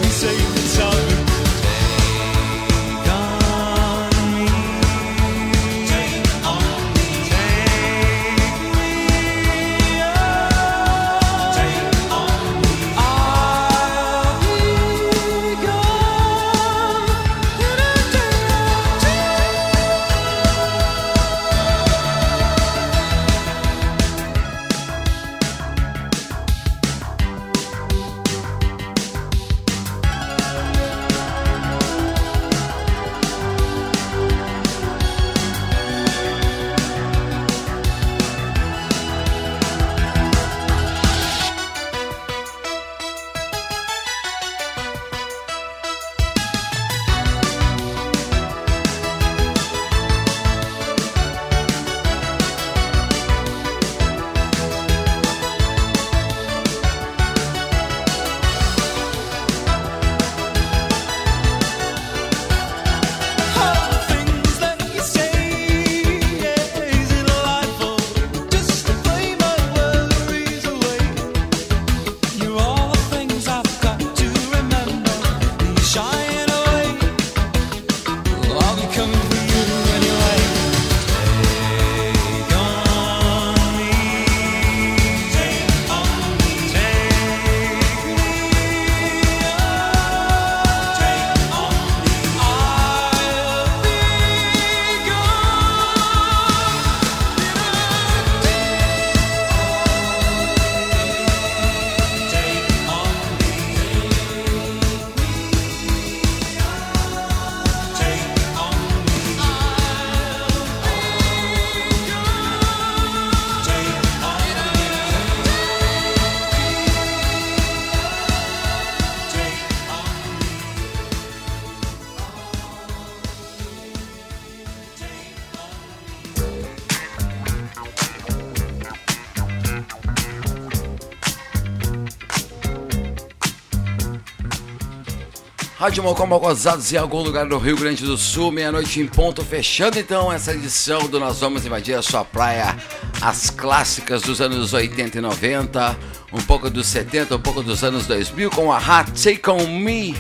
Rádio Mocó Mocosados em algum lugar do Rio Grande do Sul, meia-noite em ponto, fechando então essa edição do Nós Vamos Invadir a Sua Praia, as clássicas dos anos 80 e 90, um pouco dos 70, um pouco dos anos 2000, com a Hat Take On Me,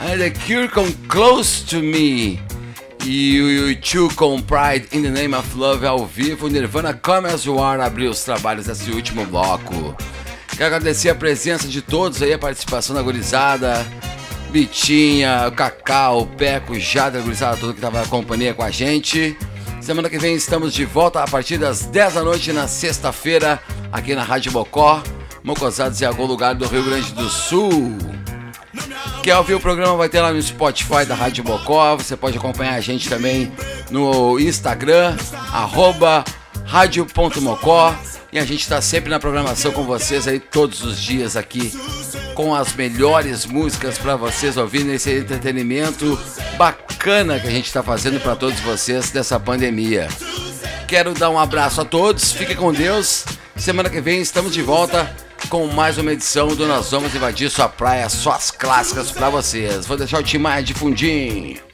and The Cure com Close To Me, e o U2 com Pride in the Name of Love ao vivo, Nirvana Come As You Are abriu os trabalhos desse último bloco. Quero agradecer a presença de todos aí, a participação da gurizada, Bitinha, Cacau, Peco, Jada, gurizada toda que estava na companhia com a gente. Semana que vem estamos de volta a partir das 10 da noite na sexta-feira, aqui na Rádio Mocó, Mocosados em algum lugar do Rio Grande do Sul. Quer ouvir o programa vai ter lá no Spotify da Rádio Mocó, você pode acompanhar a gente também no Instagram, arroba rádio.mocó. E a gente está sempre na programação com vocês aí todos os dias aqui com as melhores músicas para vocês ouvirem esse entretenimento bacana que a gente está fazendo para todos vocês dessa pandemia. Quero dar um abraço a todos, fiquem com Deus. Semana que vem estamos de volta com mais uma edição do Nós Vamos Invadir Sua Praia, só as clássicas para vocês. Vou deixar o time de fundinho.